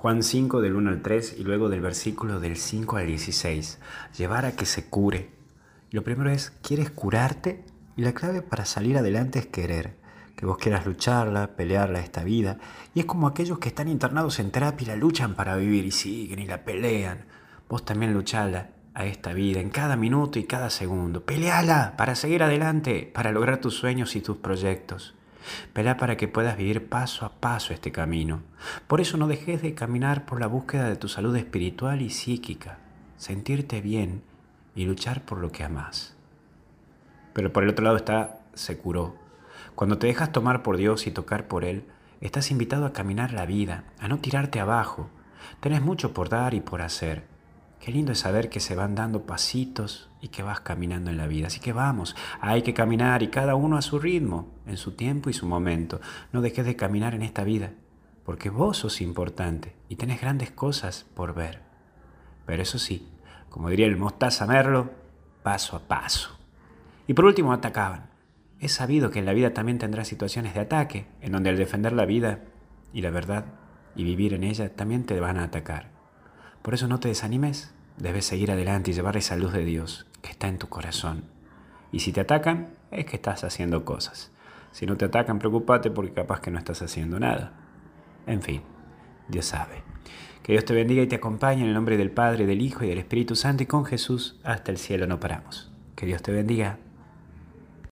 Juan 5 del 1 al 3 y luego del versículo del 5 al 16. Llevar a que se cure. Lo primero es, ¿quieres curarte? Y la clave para salir adelante es querer. Que vos quieras lucharla, pelearla esta vida. Y es como aquellos que están internados en terapia y la luchan para vivir y siguen y la pelean. Vos también luchala a esta vida en cada minuto y cada segundo. Peleala para seguir adelante, para lograr tus sueños y tus proyectos. Pelea para que puedas vivir paso a paso este camino. Por eso no dejes de caminar por la búsqueda de tu salud espiritual y psíquica, sentirte bien y luchar por lo que amas. Pero por el otro lado está, se curó. Cuando te dejas tomar por Dios y tocar por Él, estás invitado a caminar la vida, a no tirarte abajo. Tenés mucho por dar y por hacer. Qué lindo es saber que se van dando pasitos y que vas caminando en la vida. Así que vamos, hay que caminar y cada uno a su ritmo, en su tiempo y su momento. No dejes de caminar en esta vida, porque vos sos importante y tenés grandes cosas por ver. Pero eso sí, como diría el mostaza Merlo, paso a paso. Y por último atacaban. Es sabido que en la vida también tendrás situaciones de ataque, en donde al defender la vida y la verdad y vivir en ella también te van a atacar. Por eso no te desanimes, debes seguir adelante y llevar esa luz de Dios que está en tu corazón. Y si te atacan, es que estás haciendo cosas. Si no te atacan, preocúpate porque capaz que no estás haciendo nada. En fin, Dios sabe. Que Dios te bendiga y te acompañe en el nombre del Padre, del Hijo y del Espíritu Santo y con Jesús hasta el cielo no paramos. Que Dios te bendiga.